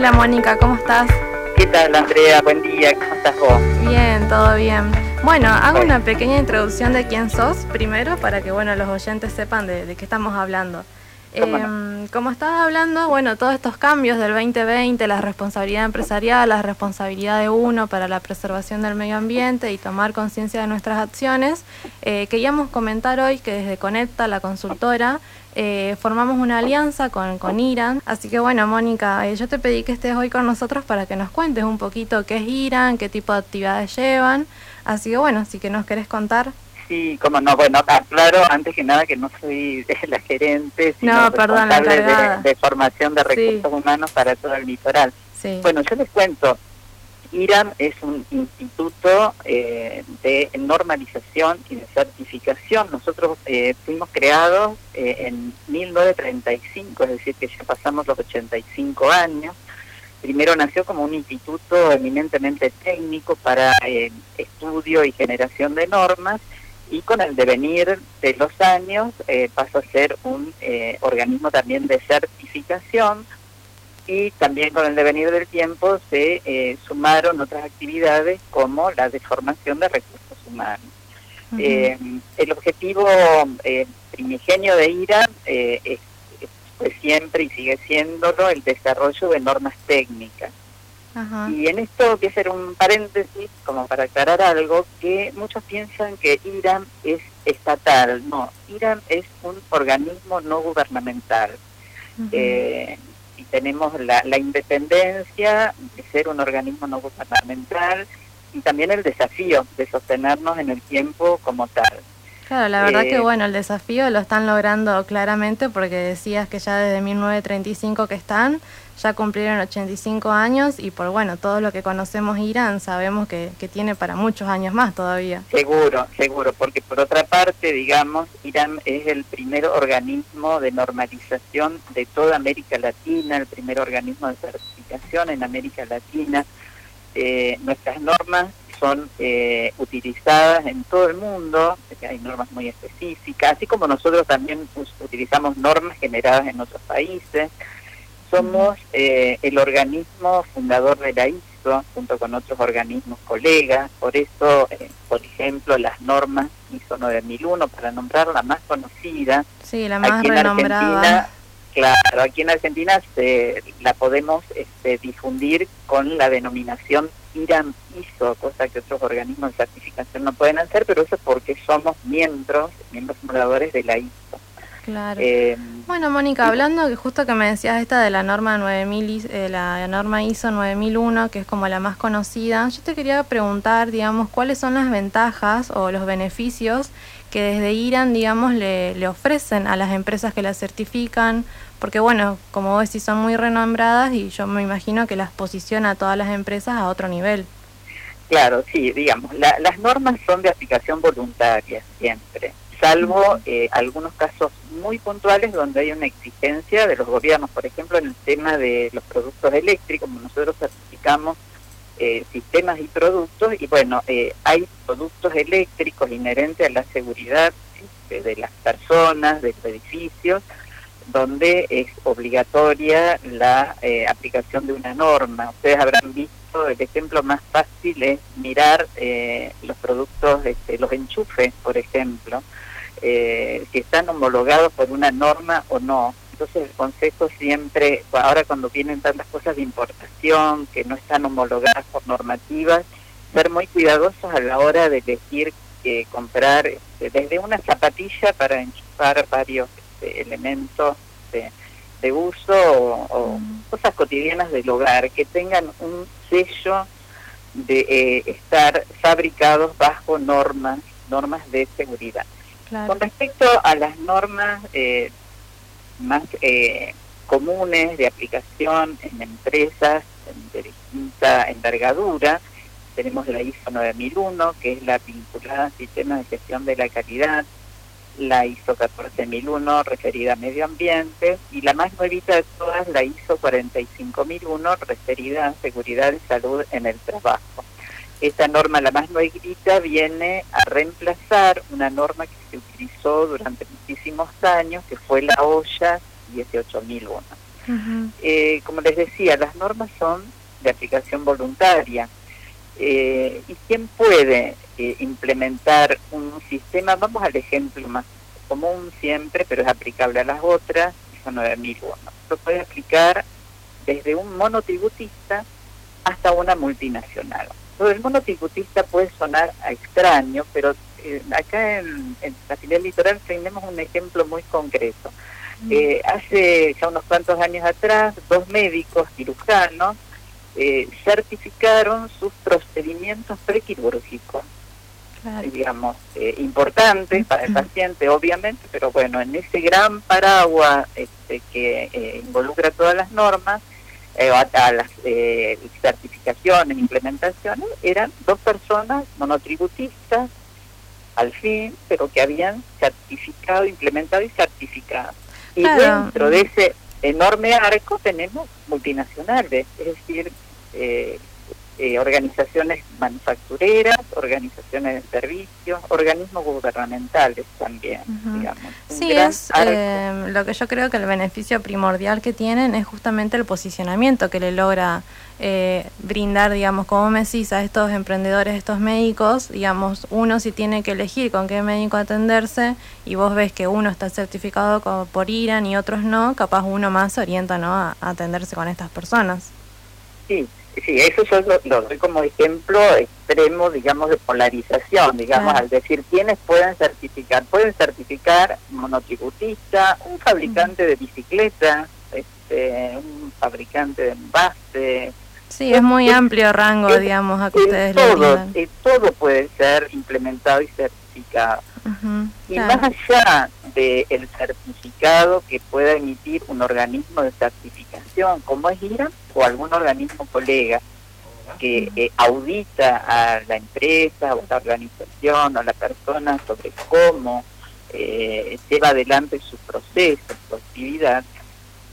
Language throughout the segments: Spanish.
Hola Mónica, ¿cómo estás? ¿Qué tal Andrea? Buen día, ¿cómo estás vos? Bien, todo bien. Bueno, hago una pequeña introducción de quién sos primero para que bueno los oyentes sepan de, qué estamos hablando. Em, como estabas hablando, bueno, todos estos cambios del 2020, la responsabilidad empresarial, la responsabilidad de uno para la preservación del medio ambiente y tomar conciencia de nuestras acciones, eh, queríamos comentar hoy que desde Conecta, la consultora, eh, formamos una alianza con, con IRAN. Así que bueno, Mónica, eh, yo te pedí que estés hoy con nosotros para que nos cuentes un poquito qué es IRAN, qué tipo de actividades llevan. Así que bueno, si que nos querés contar. Sí, como no, bueno, claro, antes que nada que no soy la gerente, sino no, perdón, la de, de, formación de recursos humanos para todo el litoral. Sí. Bueno, yo les cuento, IRAM es un instituto eh, de normalización y de certificación. Nosotros eh, fuimos creados eh, en 1935, es decir, que ya pasamos los 85 años. Primero nació como un instituto eminentemente técnico para estudio y generación de normas y con el devenir de los años pasó a ser un organismo también de certificación y también con el devenir del tiempo se eh, sumaron otras actividades como la de formación de recursos humanos. Eh, el objetivo eh, primigenio de IRA es, fue siempre y sigue siéndolo el desarrollo de normas técnicas. Y en esto voy a hacer un paréntesis como para aclarar algo, que muchos piensan que IRAM es estatal. No, IRAM es un organismo no gubernamental tenemos la, independencia de ser un organismo no gubernamental y también el desafío de sostenernos en el tiempo como tal. Claro, la verdad que eh, bueno, el desafío lo están logrando claramente porque decías que ya desde 1935 que están, ya cumplieron 85 años y por bueno, todo lo que conocemos Irán sabemos que, que, tiene para muchos años más todavía. Seguro, seguro, porque por otra parte, digamos, Irán es el primer organismo de normalización de toda América Latina, el primer organismo de certificación en América Latina. Eh, nuestras normas son eh, utilizadas en todo el mundo, hay normas muy específicas, así como nosotros también utilizamos normas generadas en otros países. Somos eh, el organismo fundador de la ISO, junto con otros organismos colegas, por eso, eh, por ejemplo, las normas ISO 9001, para nombrar la más conocida. Sí, la más aquí renombrada. Claro, aquí en Argentina se, la podemos este, difundir con la denominación IRAM ISO, cosa que otros organismos de certificación no pueden hacer, pero eso es porque somos miembros, miembros fundadores de la ISO. Claro. Eh, bueno, Mónica, hablando que justo que me decías esta de la norma 9000, eh, la norma ISO 9001, que es como la más conocida, yo te quería preguntar, digamos, cuáles son las ventajas o los beneficios que desde IRAN, digamos, le, le ofrecen a las empresas que la certifican, porque bueno, como vos decís, son muy renombradas y yo me imagino que las posiciona a todas las empresas a otro nivel. Claro, sí, digamos, las normas son de aplicación voluntaria siempre salvo eh, algunos casos muy puntuales donde hay una exigencia de los gobiernos, por ejemplo, en el tema de los productos eléctricos, como nosotros certificamos eh, sistemas y productos, y bueno, eh, hay productos eléctricos inherentes a la seguridad este, de las personas, de los edificios, donde es obligatoria la aplicación de una norma. Ustedes habrán visto, el ejemplo más fácil es mirar los productos, este, los enchufes, por ejemplo, eh, si están homologados por una norma o no. Entonces el Consejo siempre, ahora cuando vienen tantas cosas de importación que no están homologadas por normativas, ser muy cuidadosos a la hora de elegir que comprar este, desde una zapatilla para enchufar varios este, elementos de, uso o, mm. cosas cotidianas del hogar, que tengan un sello de eh, estar fabricados bajo normas, normas de seguridad. Con respecto a las normas eh, más eh, comunes de aplicación en empresas de distinta envergadura, tenemos la ISO 9001, que es la vinculada al sistema de gestión de la calidad, la ISO 14001 referida a medio ambiente y la más nuevita de todas, la ISO 45001 referida a seguridad y salud en el trabajo. Esta norma, la más nuevita, viene a reemplazar una norma que se utilizó durante años, que fue la OSHA 18001. Eh, como les decía, las normas son de aplicación voluntaria. Eh, ¿Y quién puede eh, implementar un sistema? Vamos al ejemplo más común siempre, pero es aplicable a las otras, son 9001. Lo puede aplicar desde un monotributista hasta una multinacional. Entonces, el monotributista puede sonar a extraño, pero eh, acá en, la filial litoral tenemos un ejemplo muy concreto. Mm. Eh, hace ya unos cuantos años atrás, dos médicos cirujanos eh, certificaron sus procedimientos prequirúrgicos, digamos, importantes para el paciente, obviamente, pero bueno, en ese gran paraguas este, que involucra todas las normas, eh, a, las certificaciones, implementaciones, eran dos personas monotributistas al fin, pero que habían certificado, implementado y certificado. Y dentro de ese enorme arco tenemos multinacionales, es decir, eh, eh, organizaciones manufactureras, organizaciones de servicios, organismos gubernamentales también, digamos. Sí, es eh, lo que yo creo que el beneficio primordial que tienen es justamente el posicionamiento que le logra eh, brindar, digamos, como me decís, a estos emprendedores, estos médicos, digamos, uno si tiene que elegir con qué médico atenderse y vos ves que uno está certificado por IRAN y otros no, capaz uno más se orienta ¿no? a atenderse con estas personas. Sí, Sí, eso yo lo, doy como ejemplo extremo, digamos, de polarización, digamos, al decir quiénes pueden certificar. Pueden certificar monotributista, un fabricante de bicicletas, este, un fabricante de envase. Sí, es muy amplio rango, digamos, a que ustedes todo, todo puede ser implementado y certificado. y más allá del certificado que pueda emitir un organismo de certificación, como es IRA, o algún organismo colega que eh, audita a la empresa o la organización o la persona sobre cómo eh, lleva adelante su proceso, su actividad,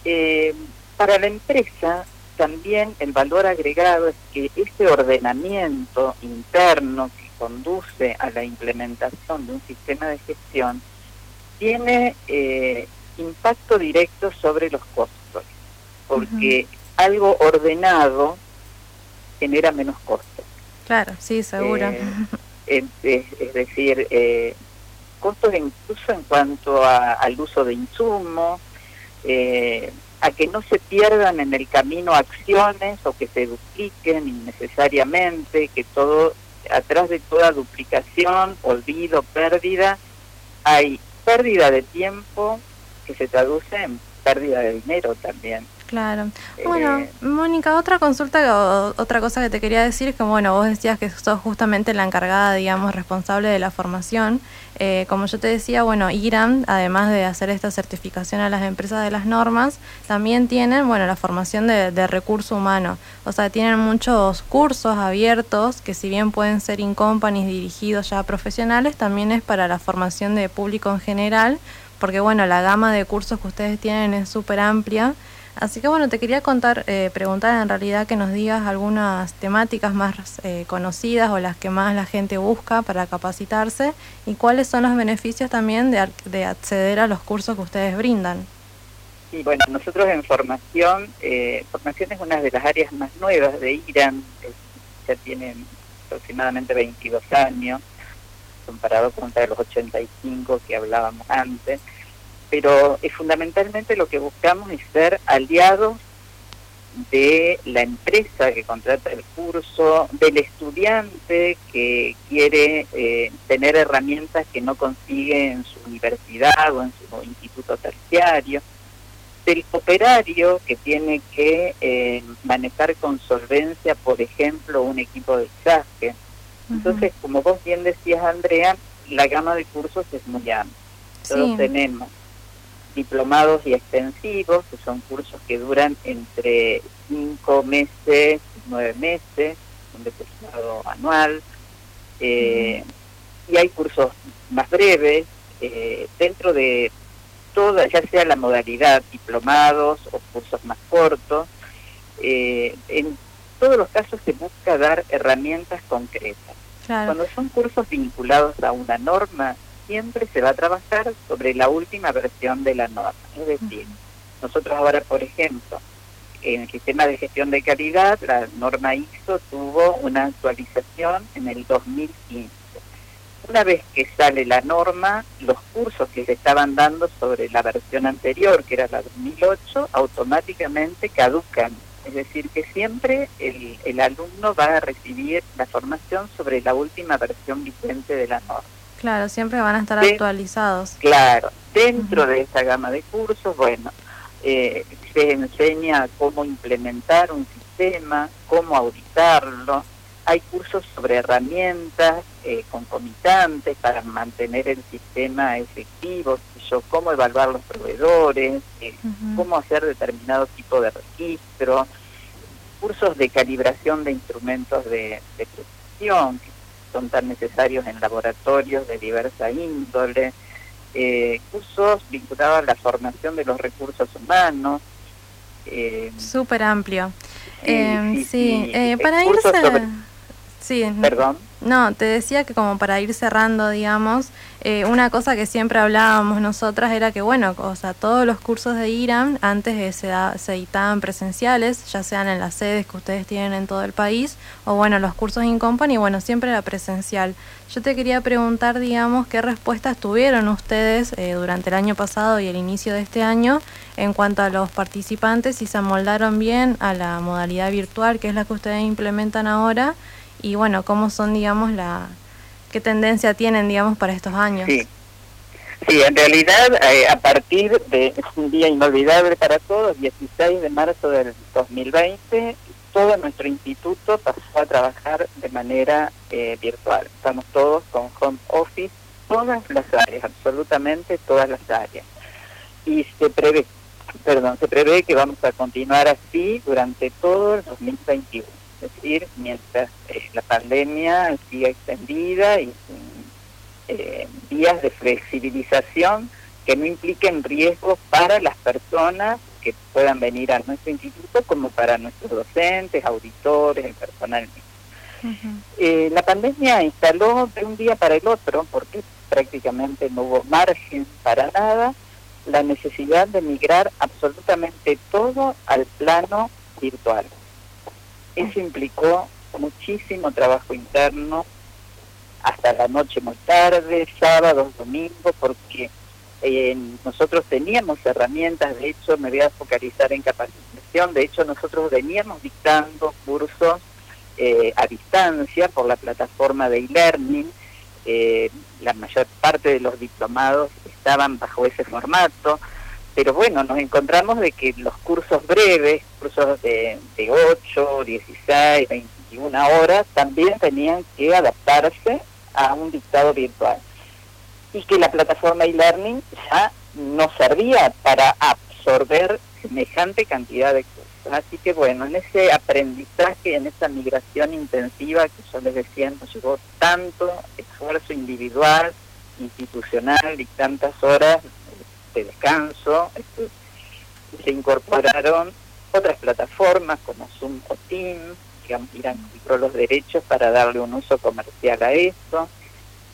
eh, para la empresa también el valor agregado es que ese ordenamiento interno que conduce a la implementación de un sistema de gestión tiene impacto directo sobre los costos, porque algo ordenado genera menos costos. Claro, sí, seguro. Eh, es, decir, eh, costos incluso en cuanto al uso de insumos, eh, a que no se pierdan en el camino acciones o que se dupliquen innecesariamente, que todo, atrás de toda duplicación, olvido, pérdida, hay pérdida de tiempo que se traduce en pérdida de dinero también. Claro. Bueno, eh, Mónica, otra consulta, otra cosa que te quería decir es que, bueno, vos decías que sos justamente la encargada, digamos, responsable de la formación. Eh, como yo te decía, bueno, IRAM, además de hacer esta certificación a las empresas de las normas, también tienen, bueno, la formación de, de recurso humano. O sea, tienen muchos cursos abiertos que si bien pueden ser in companies dirigidos ya a profesionales, también es para la formación de público en general, porque, bueno, la gama de cursos que ustedes tienen es súper amplia. Así que bueno, te quería contar, eh, preguntar en realidad que nos digas algunas temáticas más eh, conocidas o las que más la gente busca para capacitarse y cuáles son los beneficios también de, acceder a los cursos que ustedes brindan. Sí, bueno, nosotros en formación, eh, formación es una de las áreas más nuevas de IRAN, ya tienen aproximadamente 22 años, comparado con los 85 que hablábamos antes pero es fundamentalmente lo que buscamos es ser aliados de la empresa que contrata el curso, del estudiante que quiere eh, tener herramientas que no consigue en su universidad o en su instituto terciario, del operario que tiene que eh, manejar con solvencia, por ejemplo, un equipo de exaje. Entonces, como vos bien decías, Andrea, la gama de cursos es muy amplia. Todos tenemos diplomados y extensivos, que son cursos que duran entre cinco meses y nueve meses, un diplomado anual, eh, y hay cursos más breves, eh, dentro de toda, ya sea la modalidad diplomados o cursos más cortos, eh, en todos los casos se busca dar herramientas concretas. Cuando son cursos vinculados a una norma, siempre se va a trabajar sobre la última versión de la norma. Es decir, Nosotros ahora, por ejemplo, en el sistema de gestión de calidad, la norma ISO tuvo una actualización en el 2015. Una vez que sale la norma, los cursos que se estaban dando sobre la versión anterior, que era la 2008, automáticamente caducan. Es decir, que siempre el, el alumno va a recibir la formación sobre la última versión vigente de la norma. Claro, siempre van a estar actualizados. Claro, dentro de esa gama de cursos, bueno, eh, se enseña cómo implementar un sistema, cómo auditarlo. Hay cursos sobre herramientas eh, concomitantes para mantener el sistema efectivo, cómo evaluar los proveedores, eh, cómo hacer determinado tipo de registro, cursos de calibración de instrumentos de, de que son tan necesarios en laboratorios de diversa índole, eh, cursos vinculados a la formación de los recursos humanos. Eh, Súper amplio. sí, eh, eh, para irse... Sí, Perdón. No, te decía que como para ir cerrando, digamos, eh, una cosa que siempre hablábamos nosotras era que, bueno, o sea, todos los cursos de IRAM antes se, se editaban presenciales, ya sean en las sedes que ustedes tienen en todo el país, o bueno, los cursos in company, bueno, siempre era presencial. Yo te quería preguntar, digamos, qué respuestas tuvieron ustedes eh, durante el año pasado y el inicio de este año en cuanto a los participantes, si se amoldaron bien a la modalidad virtual, que es la que ustedes implementan ahora, y bueno, cómo son, digamos, la qué tendencia tienen, digamos, para estos años. Sí, sí en realidad, eh, a partir de un día inolvidable para todos, 16 de marzo del 2020, todo nuestro instituto pasó a trabajar de manera eh, virtual. Estamos todos con home office, todas las áreas, absolutamente todas las áreas. Y se prevé, perdón, se prevé que vamos a continuar así durante todo el 2021 es decir, mientras eh, la pandemia siga extendida y eh, vías de flexibilización que no impliquen riesgos para las personas que puedan venir a nuestro instituto como para nuestros docentes, auditores, el personal eh, la pandemia instaló de un día para el otro, porque prácticamente no hubo margen para nada, la necesidad de migrar absolutamente todo al plano virtual. Eso implicó muchísimo trabajo interno, hasta la noche muy tarde, sábados, domingos, porque eh, nosotros teníamos herramientas, de hecho me voy a focalizar en capacitación, de hecho nosotros veníamos dictando cursos eh, a distancia por la plataforma de e-learning, eh, la mayor parte de los diplomados estaban bajo ese formato, pero bueno, nos encontramos de que los cursos breves, cursos de, de 8, 16, 21 horas, también tenían que adaptarse a un dictado virtual. Y que la plataforma e-learning ya no servía para absorber semejante cantidad de cursos. Así que bueno, en ese aprendizaje, en esa migración intensiva que yo les decía, nos llevó tanto esfuerzo individual, institucional y tantas horas de descanso, se incorporaron otras plataformas como Zoom o Teams, digamos, Irán compró los derechos para darle un uso comercial a esto.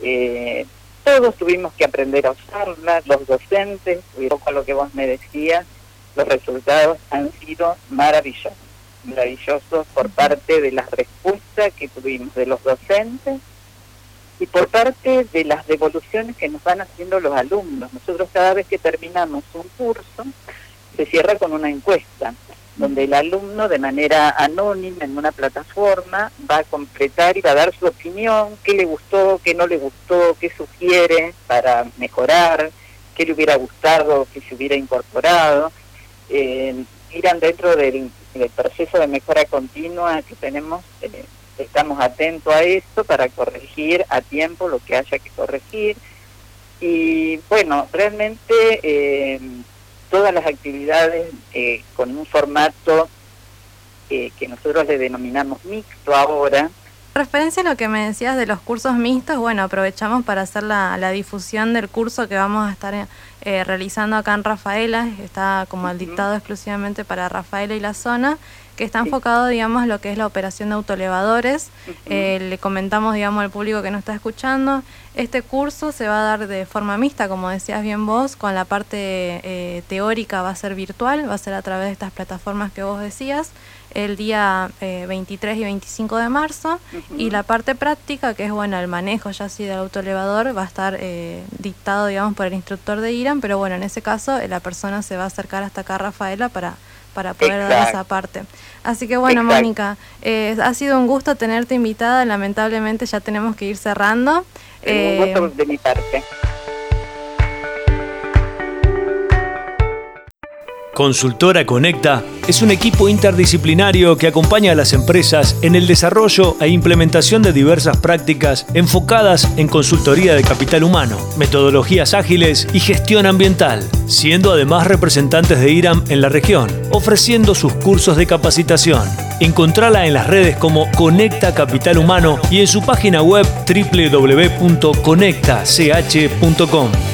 Eh, todos tuvimos que aprender a usarla, los docentes, poco a lo que vos me decías, los resultados han sido maravillosos, maravillosos por parte de las respuestas que tuvimos de los docentes y por parte de las devoluciones que nos van haciendo los alumnos. Nosotros cada vez que terminamos un curso, se cierra con una encuesta, donde el alumno de manera anónima en una plataforma va a completar y va a dar su opinión, qué le gustó, qué no le gustó, qué sugiere para mejorar, qué le hubiera gustado, qué se hubiera incorporado. Eh, irán dentro del, proceso de mejora continua que tenemos. Eh, estamos atentos a esto para corregir a tiempo lo que haya que corregir. Y bueno, realmente eh, todas las actividades eh, con un formato eh, que nosotros le denominamos mixto ahora. Referencia a lo que me decías de los cursos mixtos, bueno, aprovechamos para hacer la, la difusión del curso que vamos a estar realizando acá en Rafaela, está como el dictado exclusivamente para Rafaela y la zona, que está enfocado, digamos, lo que es la operación de autoelevadores. Eh, le comentamos, digamos, al público que nos está escuchando, este curso se va a dar de forma mixta, como decías bien vos, con la parte eh, teórica va a ser virtual, va a ser a través de estas plataformas que vos decías, el día 23 y 25 de marzo, y la parte práctica, que es, bueno, el manejo ya así del autoelevador, va a estar dictado, digamos, por el instructor de IRAN, pero bueno, en ese caso la persona se va a acercar hasta acá, Rafaela, para para poder dar esa parte. Así que bueno, Mónica, eh, ha sido un gusto tenerte invitada, lamentablemente ya tenemos que ir cerrando. un gusto eh, de mi parte. Consultora Conecta es un equipo interdisciplinario que acompaña a las empresas en el desarrollo e implementación de diversas prácticas enfocadas en consultoría de capital humano, metodologías ágiles y gestión ambiental, siendo además representantes de IRAM en la región, ofreciendo sus cursos de capacitación. Encontrala en las redes como Conecta Capital Humano y en su página web www.conectach.com.